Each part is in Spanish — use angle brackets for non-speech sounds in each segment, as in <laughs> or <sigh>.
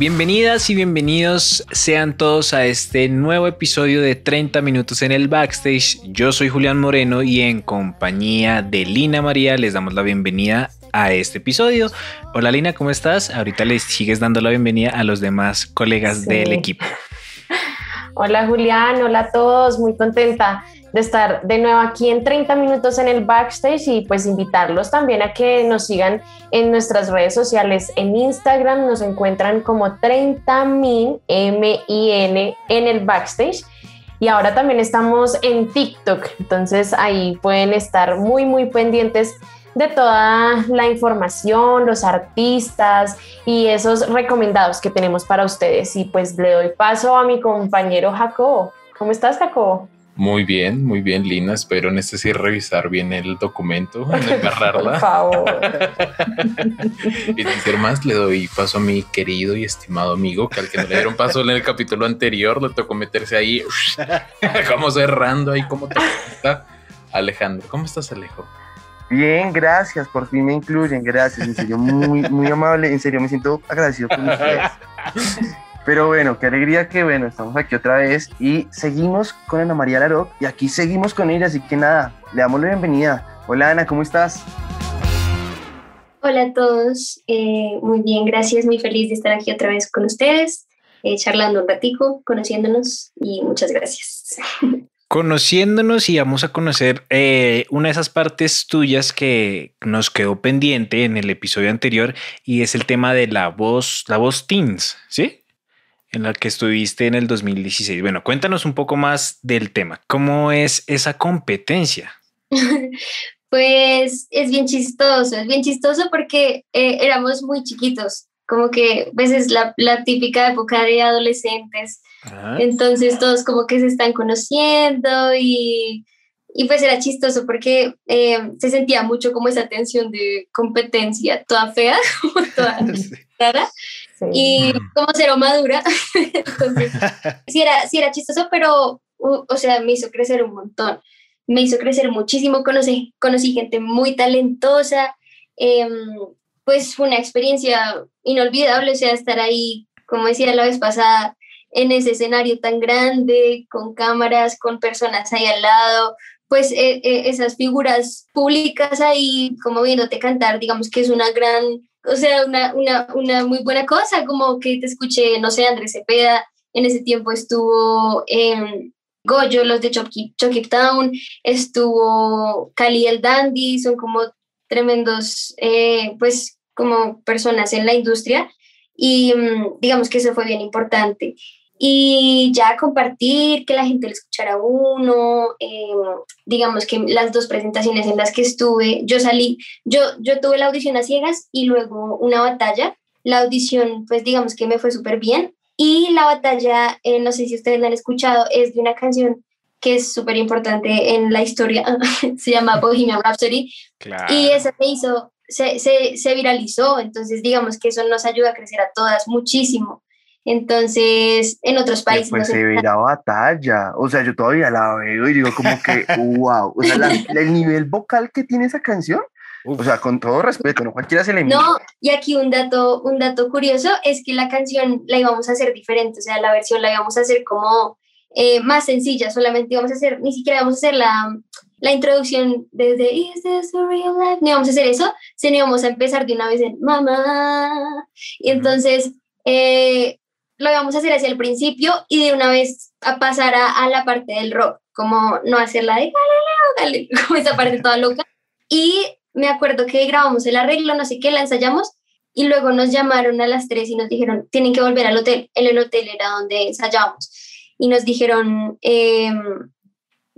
Bienvenidas y bienvenidos sean todos a este nuevo episodio de 30 minutos en el backstage. Yo soy Julián Moreno y en compañía de Lina María les damos la bienvenida a este episodio. Hola Lina, ¿cómo estás? Ahorita les sigues dando la bienvenida a los demás colegas del equipo. <laughs> Hola Julián, hola a todos, muy contenta de estar de nuevo aquí en 30 minutos en el backstage y pues invitarlos también a que nos sigan en nuestras redes sociales. En Instagram nos encuentran como 30min M-I-N en el backstage. Y ahora también estamos en TikTok, entonces ahí pueden estar muy, muy pendientes de toda la información, los artistas y esos recomendados que tenemos para ustedes. Y pues le doy paso a mi compañero Jacobo. ¿Cómo estás, Jacobo? Muy bien, muy bien, Lina. Espero necesitar revisar bien el documento, en agarrarla. <laughs> Por favor. <laughs> y decir más, le doy paso a mi querido y estimado amigo, que al que no le dieron paso en el capítulo anterior, le tocó meterse ahí, <laughs> como cerrando ahí, como está. Alejandro, ¿cómo estás, Alejo? Bien, gracias, por fin me incluyen, gracias, en serio, muy, muy amable, en serio, me siento agradecido con ustedes. Pero bueno, qué alegría que bueno, estamos aquí otra vez y seguimos con Ana María Larok y aquí seguimos con ella, así que nada, le damos la bienvenida. Hola Ana, ¿cómo estás? Hola a todos, eh, muy bien, gracias, muy feliz de estar aquí otra vez con ustedes, eh, charlando un ratico, conociéndonos y muchas gracias. <laughs> Conociéndonos y vamos a conocer eh, una de esas partes tuyas que nos quedó pendiente en el episodio anterior y es el tema de la voz, la voz teens, ¿sí? En la que estuviste en el 2016. Bueno, cuéntanos un poco más del tema. ¿Cómo es esa competencia? <laughs> pues es bien chistoso, es bien chistoso porque eh, éramos muy chiquitos, como que pues es la, la típica época de adolescentes. Ah. Entonces todos como que se están conociendo y, y pues era chistoso porque eh, se sentía mucho como esa tensión de competencia, toda fea, <laughs> toda <laughs> rara y como cero madura. <laughs> Entonces, <laughs> sí era, sí era chistoso, pero, o sea, me hizo crecer un montón. Me hizo crecer muchísimo. Conocí, conocí gente muy talentosa. Em, pues fue una experiencia inolvidable, o sea, estar ahí, como decía la vez pasada, en ese escenario tan grande, con cámaras, con personas ahí al lado, pues eh, eh, esas figuras públicas ahí, como viéndote cantar, digamos que es una gran o sea, una, una, una, muy buena cosa, como que te escuché, no sé, Andrés Cepeda, en ese tiempo estuvo en Goyo, los de Chucky Town, estuvo Cali el Dandy, son como tremendos, eh, pues, como personas en la industria, y mm, digamos que eso fue bien importante y ya compartir, que la gente le escuchara uno, eh, digamos que las dos presentaciones en las que estuve, yo salí, yo, yo tuve la audición a ciegas y luego una batalla, la audición pues digamos que me fue súper bien. Y la batalla, eh, no sé si ustedes la han escuchado, es de una canción que es súper importante en la historia, <laughs> se llama Bohemian Rhapsody. Y esa se hizo, se, se, se viralizó, entonces digamos que eso nos ayuda a crecer a todas muchísimo. Entonces, en otros países. Pues se ve la batalla. O sea, yo todavía la veo y digo, como que, <laughs> wow. O sea, el nivel vocal que tiene esa canción. O sea, con todo respeto, no cualquiera se le mira. No, y aquí un dato, un dato curioso es que la canción la íbamos a hacer diferente, o sea, la versión la íbamos a hacer como eh, más sencilla, solamente íbamos a hacer, ni siquiera íbamos a hacer la, la introducción desde Is this a real life? No íbamos a hacer eso, sino íbamos a empezar de una vez en Mamá. Y entonces, eh, lo íbamos a hacer hacia el principio y de una vez a pasar a, la parte del rock, como no hacerla de dale, <laughs> como esa parte toda loca. Y me acuerdo que grabamos el arreglo, no sé qué, la ensayamos y luego nos llamaron a las tres y nos dijeron, tienen que volver al hotel. En el hotel era donde ensayábamos. Y nos dijeron, em,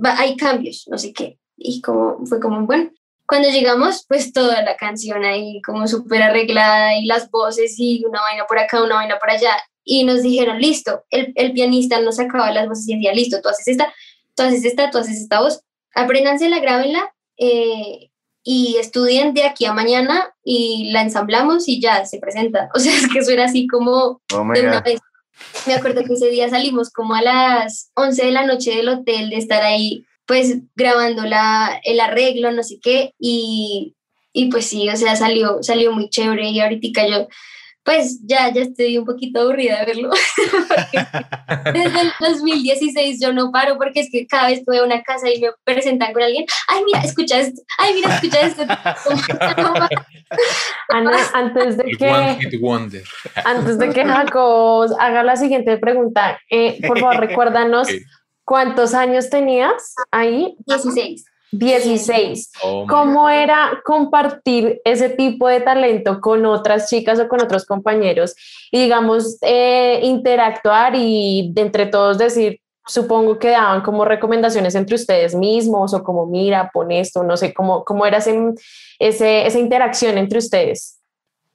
hay cambios, no sé qué. Y como, fue como, bueno, cuando llegamos, pues toda la canción ahí como súper arreglada y las voces y una vaina por acá, una vaina por allá. Y nos dijeron, listo, el, el pianista nos sacaba las voces y decía, listo, tú haces esta, tú haces esta, tú haces esta voz, apréndansela, grábenla eh, y estudien de aquí a mañana y la ensamblamos y ya se presenta. <laughs> O sea, es que eso era así como Oh de una vez. Me acuerdo que ese día salimos como a las 11 de la noche del hotel de estar ahí pues grabando la, el arreglo, no sé qué, y, y pues sí, o sea, salió, salió muy chévere y ahorita yo pues ya, ya estoy un poquito aburrida de verlo. <laughs> desde el 2016 yo no paro porque es que cada vez que voy a una casa y me presentan con alguien, ay, mira, escucha esto, ay, mira, escucha esto. <laughs> Ana, antes de que... Antes de que Jacob haga la siguiente pregunta, eh, por favor, <laughs> recuérdanos cuántos años tenías ahí. 16. 16. Oh my ¿Cómo era compartir ese tipo de talento con otras chicas o con otros compañeros? Y digamos, eh, interactuar y de entre todos decir, supongo que daban como recomendaciones entre ustedes mismos o como, mira, pon esto, no sé, cómo, cómo era ese, ese- esa interacción entre ustedes.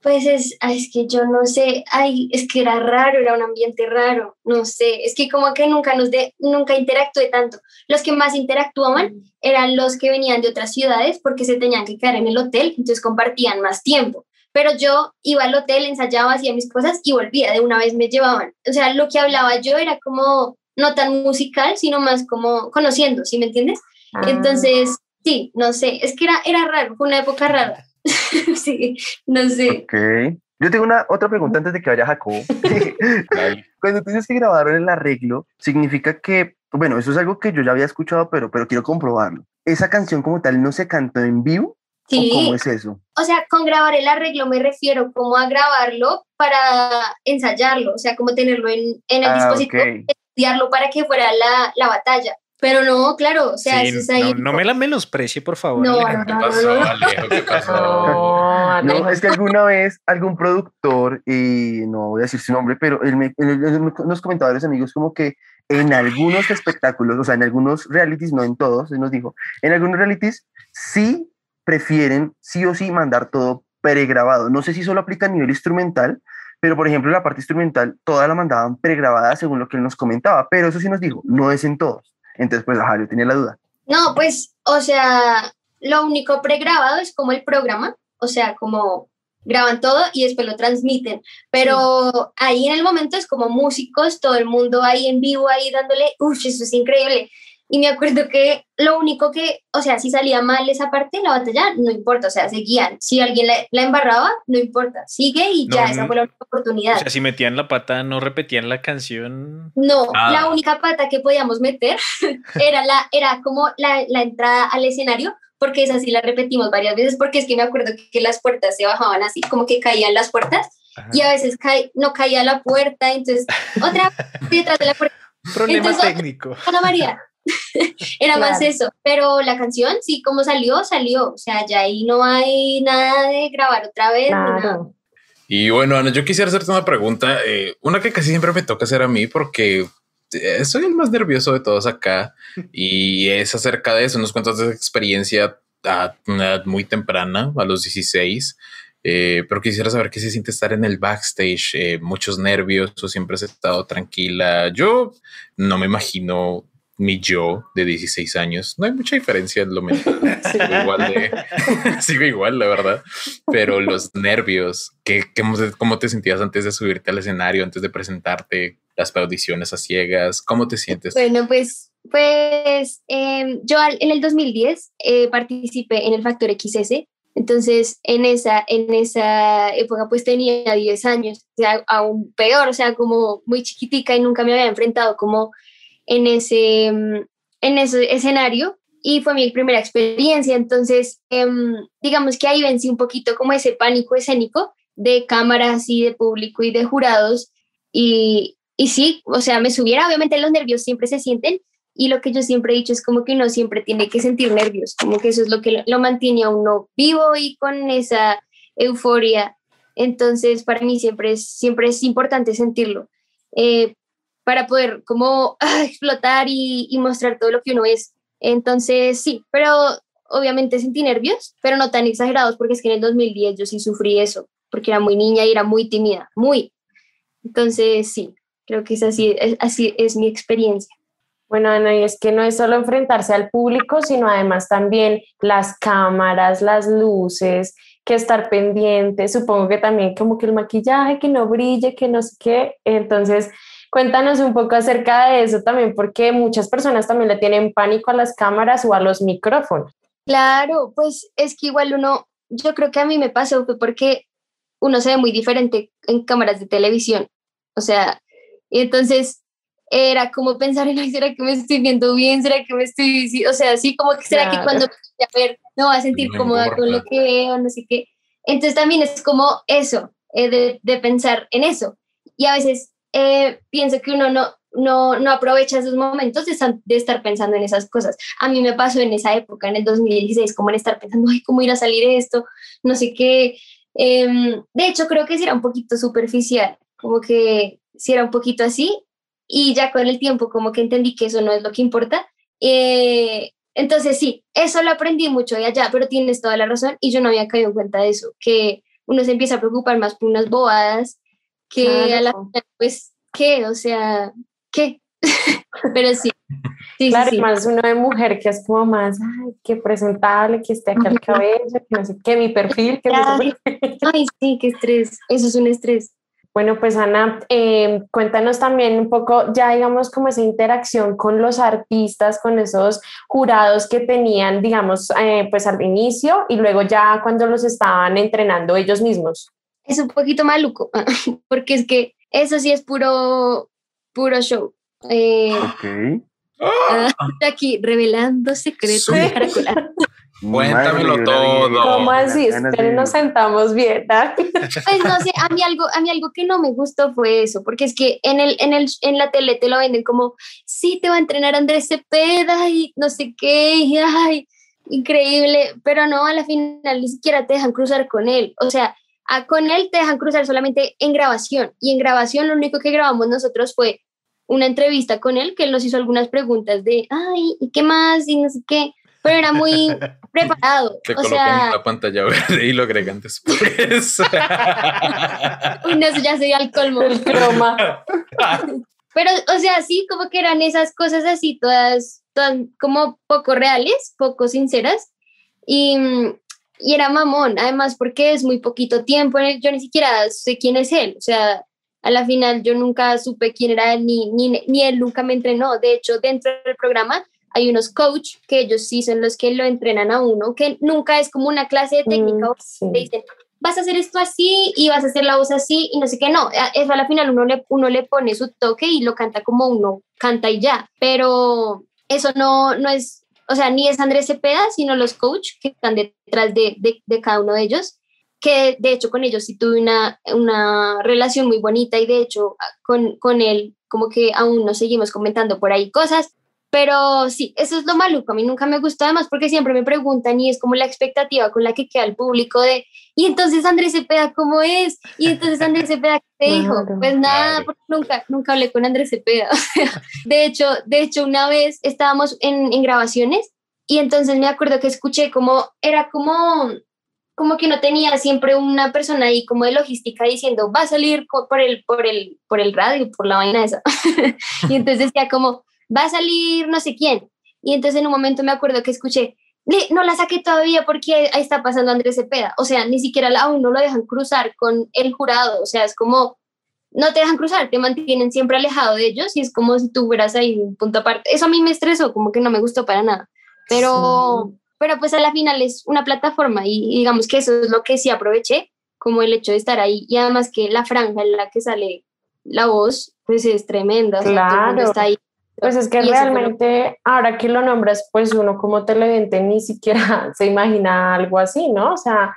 Pues es, ay, es que yo no sé, ay, es que era raro, era un ambiente raro, no sé, es que como que nunca nos de, nunca interactué tanto. Los que más interactuaban eran los que venían de otras ciudades porque se tenían que quedar en el hotel, entonces compartían más tiempo. Pero yo iba al hotel, ensayaba, hacía mis cosas y volvía, de una vez me llevaban. O sea, lo que hablaba yo era como no tan musical, sino más como conociendo, ¿sí me entiendes? Ah, Entonces, sí, no sé, es que era, era raro, fue una época rara. <laughs> sí, no sé. Ok. Yo tengo una otra pregunta antes de que vaya Jacobo. Dale. <laughs> <laughs> Cuando tú dices que grabaron el arreglo, significa que, bueno, eso es algo que yo ya había escuchado, pero, pero quiero comprobarlo. ¿Esa canción como tal no se cantó en vivo? Sí. ¿O cómo es eso? O sea, con grabar el arreglo me refiero como a grabarlo para ensayarlo, o sea, como tenerlo en, en el Ah, dispositivo, estudiarlo para que fuera la, la batalla. Pero no, claro, o sea, Sí, es ahí. no, no me la menosprecie, por favor. No. No, <laughs> es que alguna vez algún productor, y no voy a decir su nombre, pero él, me, él- él nos comentaba a los amigos como que en algunos espectáculos, o sea, en algunos realities, no en todos, él nos dijo, en algunos realities sí prefieren sí o sí mandar todo pregrabado. No sé si solo aplica a nivel instrumental, pero por ejemplo la parte instrumental toda la mandaban pregrabada según lo que él nos comentaba, pero eso sí nos dijo, no es en todos. Entonces, pues, ajá, yo tenía la duda. No, pues, o sea, lo único pregrabado es como el programa, o sea, como graban todo y después lo transmiten, pero ahí en el momento es como músicos, todo el mundo ahí en vivo, ahí dándole, uff, eso es increíble. Y me acuerdo que lo único que, o sea, si salía mal esa parte, la batalla, no importa, o sea, seguían. Si alguien la, la embarraba, no importa, sigue y ya, No, esa no. fue la única O oportunidad. sea, si metían la pata, no repetían la canción. No, Ah. la única pata que podíamos meter <laughs> era, la, era como la, la entrada al escenario, porque esa sí la repetimos varias veces, porque es que me acuerdo que las puertas se bajaban así, como que caían las puertas, Ajá. y a veces cae, no caía la puerta, entonces otra detrás de la puerta, <laughs> Problema entonces- técnico. Ana María. <laughs> Era más eso, pero la canción, sí, como salió, salió, o sea, ya ahí no hay nada de grabar otra vez. Claro. Y bueno, Ana, yo quisiera hacerte una pregunta, eh, una que casi siempre me toca hacer a mí porque eh, soy el más nervioso de todos acá y es acerca de eso. Nos cuentas de esa experiencia a una edad muy temprana, a los 16, eh, pero quisiera saber qué se siente estar en el backstage, eh, muchos nervios o siempre has estado tranquila. Yo no me imagino mi yo de 16 años. No hay mucha diferencia en lo mental. <laughs> Sigo igual de, <laughs> sigo igual, la verdad. Pero los nervios, ¿qué, qué, ¿cómo te sentías antes de subirte al escenario, antes de presentarte, las audiciones a ciegas? ¿Cómo te sientes? Bueno, pues, pues eh, yo al- en el 2010 eh, participé en el Factor XS. Entonces, en esa, en esa época, pues tenía 10 años, o sea, aún peor, o sea, como muy chiquitica y nunca me había enfrentado como en ese, mm, en ese escenario y fue mi primera experiencia. Entonces, em, digamos que ahí vencí un poquito como ese pánico escénico de cámaras y de público y de jurados. Y, y sí, o sea, me subiera, obviamente los nervios siempre se sienten y lo que yo siempre he dicho es como que uno siempre tiene que sentir nervios, como que eso es lo que lo, mantiene a uno vivo y con esa euforia. Entonces, para mí siempre es, siempre es importante sentirlo. Eh, para poder como <laughs> ah, explotar y, mostrar todo lo que uno es. Entonces, sí, pero obviamente sentí nervios, pero no tan exagerados porque es que en el 2010 yo sí sufrí eso, porque era muy niña y era muy tímida, muy. Entonces, sí, creo que es así, así es mi experiencia. Bueno, Ana, y es que no es solo enfrentarse al público, sino además también las cámaras, las luces, que estar pendiente, supongo que también como que el maquillaje, que no brille, que no sé qué. Entonces, cuéntanos un poco acerca de eso también, porque muchas personas también le tienen pánico a las cámaras o a los micrófonos. Claro, pues es que igual uno, yo creo que a mí me pasó fue porque uno se ve muy diferente en cámaras de televisión. O sea, y entonces era como pensar en, ¿será que me estoy viendo bien? ¿Será que me estoy, o sea, así como que será que cuando a ver, no va a sentir cómoda con lo que veo, no sé qué. Entonces también es como eso, eh, de, de, pensar en eso. Y a veces eh, pienso que uno no, no, no aprovecha esos momentos de, de, estar pensando en esas cosas. A mí me pasó en esa época, en el 2016, como en estar pensando, ay, ¿cómo ir a salir esto? No sé qué. Eh, de hecho, creo que sí era un poquito superficial, como que si era un poquito así, y ya con el tiempo como que entendí que eso no es lo que importa. Eh, entonces sí, eso lo aprendí mucho de allá, pero tienes toda la razón y yo no había caído en cuenta de eso, que uno se empieza a preocupar más por unas bobadas que a la final, pues, ¿qué? O sea, ¿qué? <laughs> pero sí. sí claro, sí, más uno de mujer que es como más, ay, qué presentable, que esté acá el cabello, que no sé qué, mi perfil, que <laughs> Ay, sí, qué estrés, eso es un estrés. Bueno, pues Ana, eh, cuéntanos también un poco, ya digamos, como esa interacción con los artistas, con esos jurados que tenían, digamos, eh, pues al inicio y luego ya cuando los estaban entrenando ellos mismos. Es un poquito maluco, <laughs> porque es que eso sí es puro, puro show. Eh, ok. Ah, <laughs> aquí revelando secretos <laughs> de Caracola. Cuéntamelo todo. ¿Cómo así? Pero nos sentamos bien. Pues no sé, a mí algo, a mí algo que no me gustó fue eso, porque es que en el, en el, en la tele te lo venden como, sí, te va a entrenar Andrés Cepeda y no sé qué, y ay, increíble, pero no, a la final ni siquiera te dejan cruzar con él. O sea, a, con él te dejan cruzar solamente en grabación, y en grabación lo único que grabamos nosotros fue una entrevista con él, que él nos hizo algunas preguntas de, ay, ¿y qué más? Y no sé qué pero era muy <laughs> preparado. Te o sea, la pantalla verde y lo agregan después. <laughs> Uy, no, eso ya sería el colmo. El croma. <laughs> Pero, o sea, sí, como que eran esas cosas así, todas, todas como poco reales, poco sinceras. Y, y era mamón, además, porque es muy poquito tiempo. Yo ni siquiera sé quién es él. O sea, a la final yo nunca supe quién era él, ni, ni, ni él nunca me entrenó. De hecho, dentro del programa hay unos coach que ellos sí son los que lo entrenan a uno, que nunca es como una clase de técnica, mm, dicen, vas a hacer esto así y vas a hacer la voz así y no sé qué, no, eso a la final uno le, uno le pone su toque y lo canta como uno canta y ya, pero eso no, no es, o sea, ni es Andrés Cepeda, sino los coach que están detrás de, de, de cada uno de ellos que de hecho con ellos sí tuve una, una relación muy bonita y de hecho con, con él como que aún nos seguimos comentando por ahí cosas, pero sí, eso es lo maluco. A mí nunca me gustó además porque siempre me preguntan y es como la expectativa con la que queda el público de, y entonces Andrés Cepeda, ¿cómo es? Y entonces Andrés Cepeda, ¿qué te dijo? Pues nada, porque nunca, nunca hablé con Andrés Cepeda. <laughs> de, hecho, de hecho, una vez estábamos en, en grabaciones y entonces me acuerdo que escuché como, era como, como que no tenía siempre una persona ahí como de logística diciendo, va a salir por el, por el, por el radio, por la vaina esa. <laughs> y entonces decía como, va a salir no sé quién. Y entonces en un momento me acuerdo que escuché, no la saqué todavía porque ahí está pasando Andrés Cepeda. O sea, ni siquiera aún no lo dejan cruzar con el jurado. O sea, es como, no te dejan cruzar, te mantienen siempre alejado de ellos y es como si tú fueras ahí un punto aparte. Eso a mí me estresó, como que no me gustó para nada. Pero, pero pues a la final es una plataforma y, digamos que eso es lo que sí aproveché, como el hecho de estar ahí. Y además que la franja en la que sale la voz, pues es tremenda. Claro. está ahí pues es que realmente, ahora que lo nombras, pues uno como televidente ni siquiera <laughs> se imagina algo así, ¿no? O sea,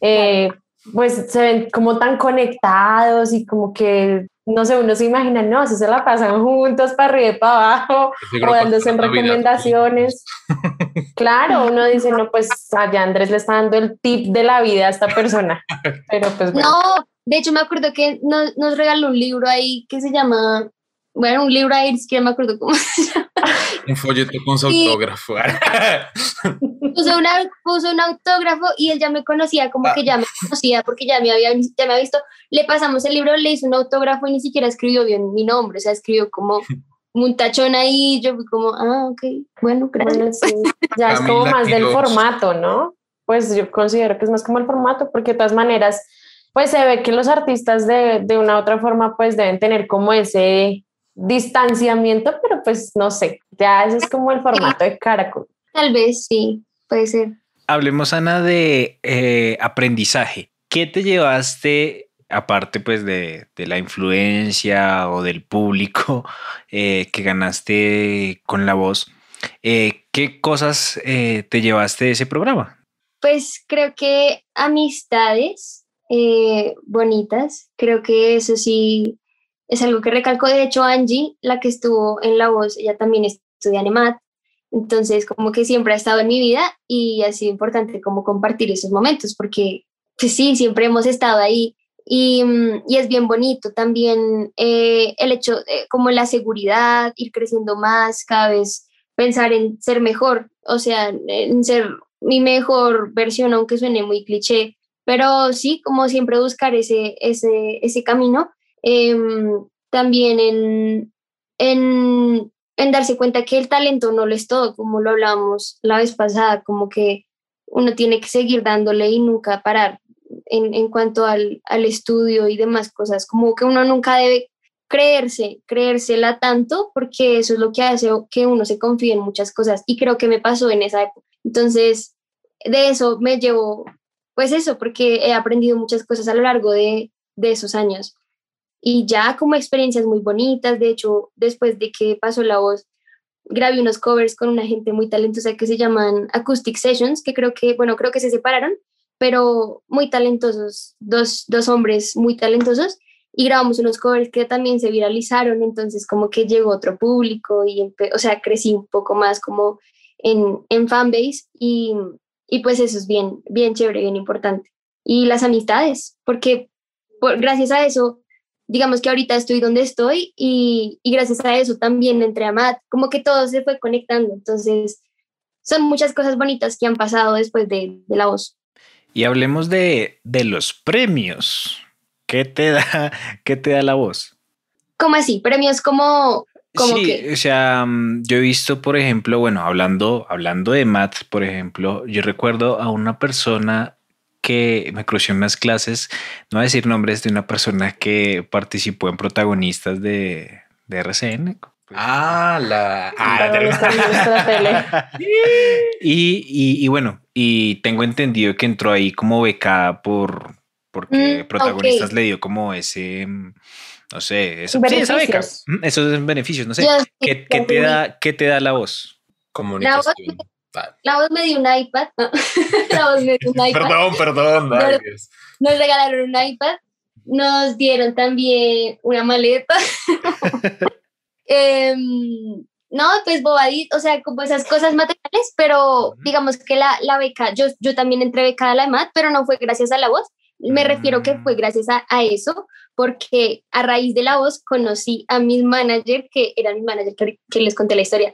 eh, pues se ven como tan conectados y como que, no sé, uno se imagina, no, si se la pasan juntos para arriba y para abajo, o dándose en recomendaciones. <laughs> claro, uno dice, no, pues allá Andrés le está dando el tip de la vida a esta persona. <laughs> Pero pues bueno. No, de hecho me acuerdo que nos, nos regaló un libro ahí que se llama bueno, un libro ahí, que me acuerdo cómo <laughs> se llama. un folleto con su autógrafo. <laughs> puso, una, puso un autógrafo y él ya me conocía, como que ya me conocía porque ya me, había, ya me había visto. Le pasamos el libro, le hizo un autógrafo y ni siquiera escribió bien mi nombre, o sea, escribió como <laughs> un tachón ahí, yo fui como, ah, ok, bueno, gracias. Ya es como más del formato, ¿no? Pues yo considero que es más como el formato, porque de todas maneras, pues se ve que los artistas de, de una u otra forma, pues deben tener como ese distanciamiento, pero pues no sé, ya ese es como el formato de Caracol. Tal vez sí, puede ser. Hablemos, Ana, de eh, aprendizaje. ¿Qué te llevaste, aparte pues de, la influencia o del público eh, que ganaste con la voz? Eh, ¿Qué cosas te llevaste de ese programa? Pues creo que amistades bonitas, creo que eso sí es algo que recalco. De hecho, Angie, la que estuvo en La Voz, ella también estudia Anemat. Entonces, como que siempre ha estado en mi vida y ha sido importante como compartir esos momentos, porque pues sí, siempre hemos estado ahí y, mm, y es bien bonito también eh, el hecho, eh, como la seguridad, ir creciendo más, cada vez pensar en ser mejor, o sea, en ser mi mejor versión, aunque suene muy cliché, pero sí, como siempre buscar ese, ese, ese camino Em, también en, en, en, darse cuenta que el talento no lo es todo, como lo hablamos la vez pasada, como que uno tiene que seguir dándole y nunca parar en, en cuanto al, al, estudio y demás cosas, como que uno nunca debe creerse, creérsela tanto, porque eso es lo que hace que uno se confíe en muchas cosas y creo que me pasó en esa época. Entonces, de eso me llevo, pues eso, porque he aprendido muchas cosas a lo largo de, de esos años y ya como experiencias muy bonitas. De hecho, después de que pasó la voz, grabé unos covers con una gente muy talentosa que se llaman Acoustic Sessions, que creo que, bueno, creo que se separaron, pero muy talentosos, dos, dos hombres muy talentosos. Y grabamos unos covers que también se viralizaron, entonces como que llegó otro público y, o sea, crecí un poco más como en, en fanbase y, y pues eso es bien, bien chévere, bien importante. Y las amistades, porque por, gracias a eso digamos que ahorita estoy donde estoy y, gracias a eso también entré a MAT, como que todo se fue conectando, entonces son muchas cosas bonitas que han pasado después de, la voz. Y hablemos de, los premios. ¿Qué te da, <laughs> qué te da la voz? ¿Cómo así? Premios como... como sí, o sea, mm, yo he visto, por ejemplo, bueno, hablando, hablando de MAT, por ejemplo, yo recuerdo a una persona que me crucé en unas clases, no voy a decir nombres de una persona que participó en protagonistas de, de RCN. Ah, la, ah, <laughs> y, y, bueno, y tengo entendido que entró ahí como becada por porque mm, protagonistas le dio como ese no sé, eso, sí, esa beca. Esos beneficios, no sé. ¿Qué, ¿qué, te da, ¿Qué te da la voz? Comunicación. La voz me dio un iPad. <laughs> la voz me dio un <laughs> iPad. perdón, perdón. Nos, regalaron un iPad. Nos dieron también una maleta. <laughs> Em, no, pues bobadito, o sea, como esas cosas materiales, pero digamos que la, la beca, yo, yo también entré becada a la EMAT, pero no fue gracias a la voz. Me refiero que fue mm. gracias a, a, eso, porque a raíz de la voz conocí a mis manager, que eran mis manager que, les conté la historia.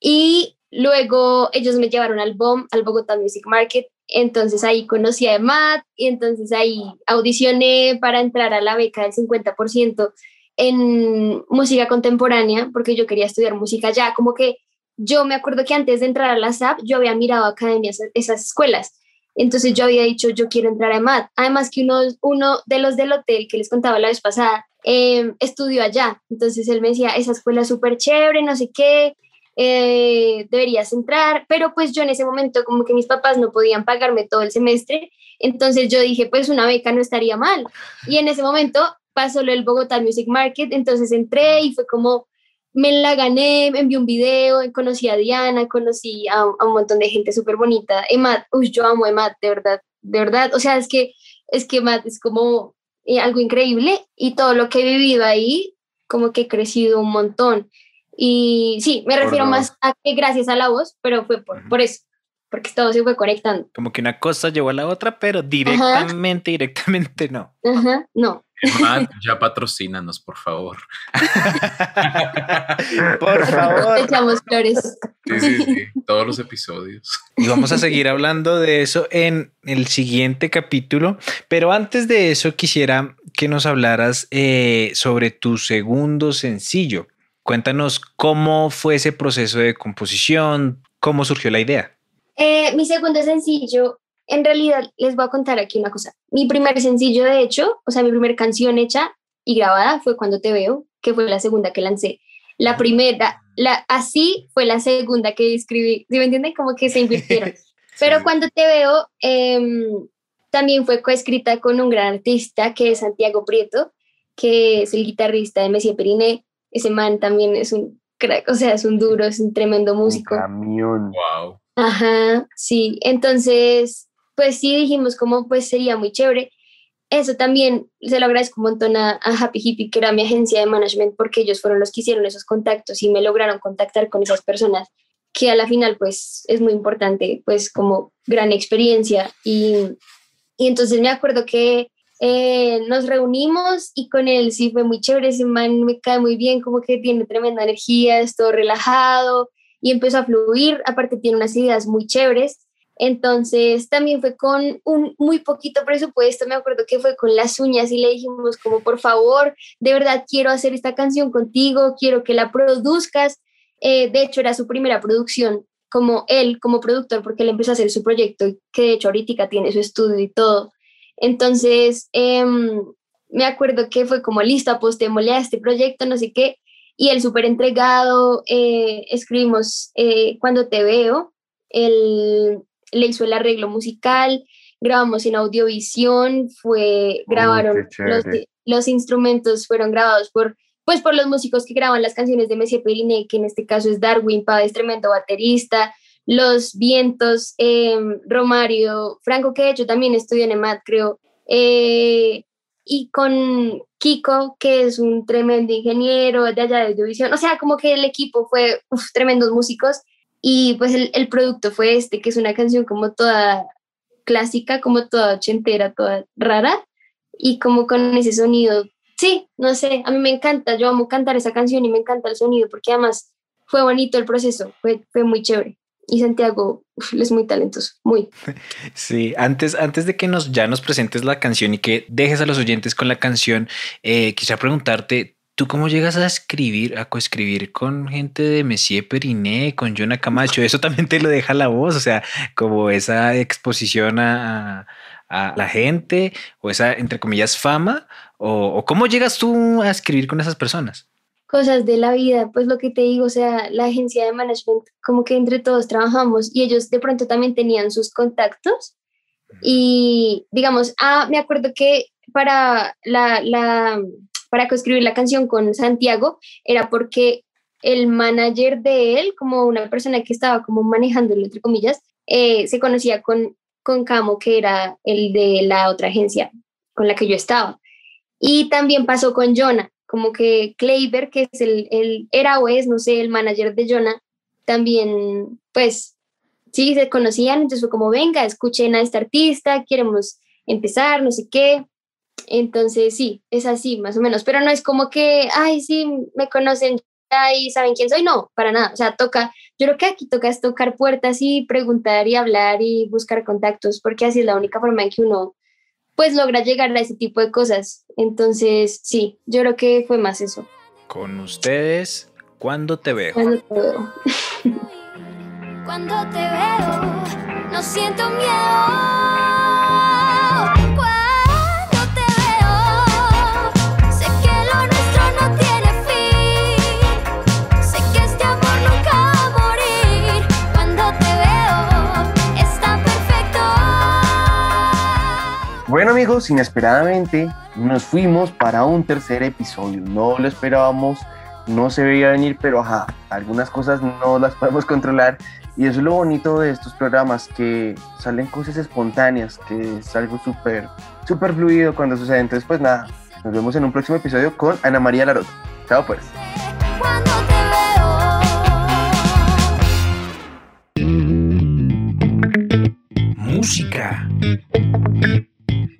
Y luego ellos me llevaron al BOM, al Bogotá Music Market. Entonces ahí conocí a Matt y entonces ahí audicioné para entrar a la beca del 50% en música contemporánea porque yo quería estudiar música ya. Como que yo me acuerdo que antes de entrar a la SAP yo había mirado academias, esas escuelas. Entonces yo había dicho, yo quiero entrar a MAT. Además que uno, uno de los del hotel que les contaba la vez pasada eh, estudió allá. Entonces él me decía, esa escuela es súper chévere, no sé qué, eh, deberías entrar, pero pues yo en ese momento como que mis papás no podían pagarme todo el semestre, entonces yo dije, pues una beca no estaría mal. Y en ese momento pasó lo del Bogotá Music Market, entonces entré y fue como, me la gané, me envié un video, conocí a Diana, conocí a, un montón de gente súper bonita. Emad, uy, yo amo a Emad, de verdad, de verdad. O sea, es que, es que Emad es como eh, algo increíble y todo lo que he vivido ahí, como que he crecido un montón. Y sí, me refiero más a que gracias a la voz, pero fue por, por eso, porque todo se fue conectando. Como que una cosa llevó a la otra, pero directamente, directamente no. Ajá, no. Matt, <laughs> ya patrocínanos, por favor. <laughs> por favor. Echamos flores. Sí, sí, sí, todos los episodios. Y vamos a seguir hablando de eso en el siguiente capítulo. Pero antes de eso, quisiera que nos hablaras eh, sobre tu segundo sencillo. Cuéntanos cómo fue ese proceso de composición, cómo surgió la idea. Eh, mi segundo sencillo, en realidad les voy a contar aquí una cosa. Mi primer sencillo, de hecho, o sea, mi primera canción hecha y grabada fue Cuando Te Veo, que fue la segunda que lancé. La primera, la, así fue la segunda que escribí. ¿Sí me entienden? Como que se invirtieron. <laughs> Pero Cuando Te Veo em, también fue coescrita con un gran artista que es Santiago Prieto, que es el guitarrista de Messi Periné ese man también es un crack, o sea, es un duro, es un tremendo músico. Un camión. Wow. Ajá, sí. Entonces, pues sí dijimos como pues sería muy chévere. Eso también se lo agradezco un montón a, Happy Hippie, que era mi agencia de management, porque ellos fueron los que hicieron esos contactos y me lograron contactar con esas personas, que a la final pues es muy importante, pues como gran experiencia. Y, y entonces me acuerdo que eh, nos reunimos y con él sí fue muy chévere, ese man me cae muy bien, como que tiene tremenda energía, es todo relajado y empezó a fluir, aparte tiene unas ideas muy chéveres. Entonces también fue con un muy poquito presupuesto, me acuerdo que fue con las uñas y le dijimos como por favor, de verdad quiero hacer esta canción contigo, quiero que la produzcas. Eh, de hecho era su primera producción como él, como productor, porque él empezó a hacer su proyecto, que de hecho ahorita tiene su estudio y todo. Entonces, em, me acuerdo que fue como, listo, apostémosle a este proyecto, no sé qué, y él súper entregado, eh, escribimos eh, Cuando te veo, él le hizo el arreglo musical, grabamos en audiovisión, fue, grabaron, los, los, instrumentos fueron grabados por, pues por los músicos que graban las canciones de Messi Periné, que en este caso es Darwin Pávez, tremendo baterista, los Vientos, em, Romario, Franco, que de hecho también estudió en EMAT, creo, eh, y con Kiko, que es un tremendo ingeniero de allá de audiovisión, o sea, como que el equipo fue tremendos músicos, y pues el, el, producto fue este, que es una canción como toda clásica, como toda ochentera, toda rara, y como con ese sonido, sí, no sé, a mí me encanta, yo amo cantar esa canción y me encanta el sonido, porque además fue bonito el proceso, fue, fue muy chévere y Santiago es muy talentoso, muy. Sí, antes, antes de que nos ya nos presentes la canción y que dejes a los oyentes con la canción, eh, quisiera preguntarte, ¿tú cómo llegas a escribir, a coescribir con gente de Messier Periné, con Jonah Camacho? Eso también te lo deja la voz, o sea, como esa exposición a, la gente o esa, entre comillas, fama, o cómo llegas tú a escribir con esas personas? Cosas de la vida, pues lo que te digo, o sea, la agencia de management, como que entre todos trabajamos y ellos de pronto también tenían sus contactos y digamos, ah, me acuerdo que para la, la para coescribir la canción con Santiago era porque el manager de él, como una persona que estaba como manejándolo, entre comillas, eh, se conocía con, con Camo, que era el de la otra agencia con la que yo estaba. Y también pasó con Jonah como que Kleiber, que es el, el, era o es, no sé, el manager de Jonah, también, pues, sí, se conocían, entonces fue como, venga, escuchen a este artista, queremos empezar, no sé qué. Entonces, sí, es así, más o menos, pero no es como que, ay, sí, me conocen y saben quién soy, no, para nada, o sea, toca, yo creo que aquí toca es tocar puertas y preguntar y hablar y buscar contactos, porque así es la única forma en que uno pues logra llegar a ese tipo de cosas. Entonces, sí, yo creo que fue más eso. Con ustedes, ¿cuándo te veo? Cuando te veo. <laughs> Cuando te veo, no siento miedo. Amigos, inesperadamente nos fuimos para un tercer episodio. No lo esperábamos, no se veía venir, pero ajá, algunas cosas no las <laughs> podemos controlar. Y eso es lo bonito de estos programas, que salen cosas espontáneas, que es algo súper, súper fluido cuando sucede. Entonces pues nada, nos vemos en un próximo episodio con Ana María Laroto. Chao pues. Música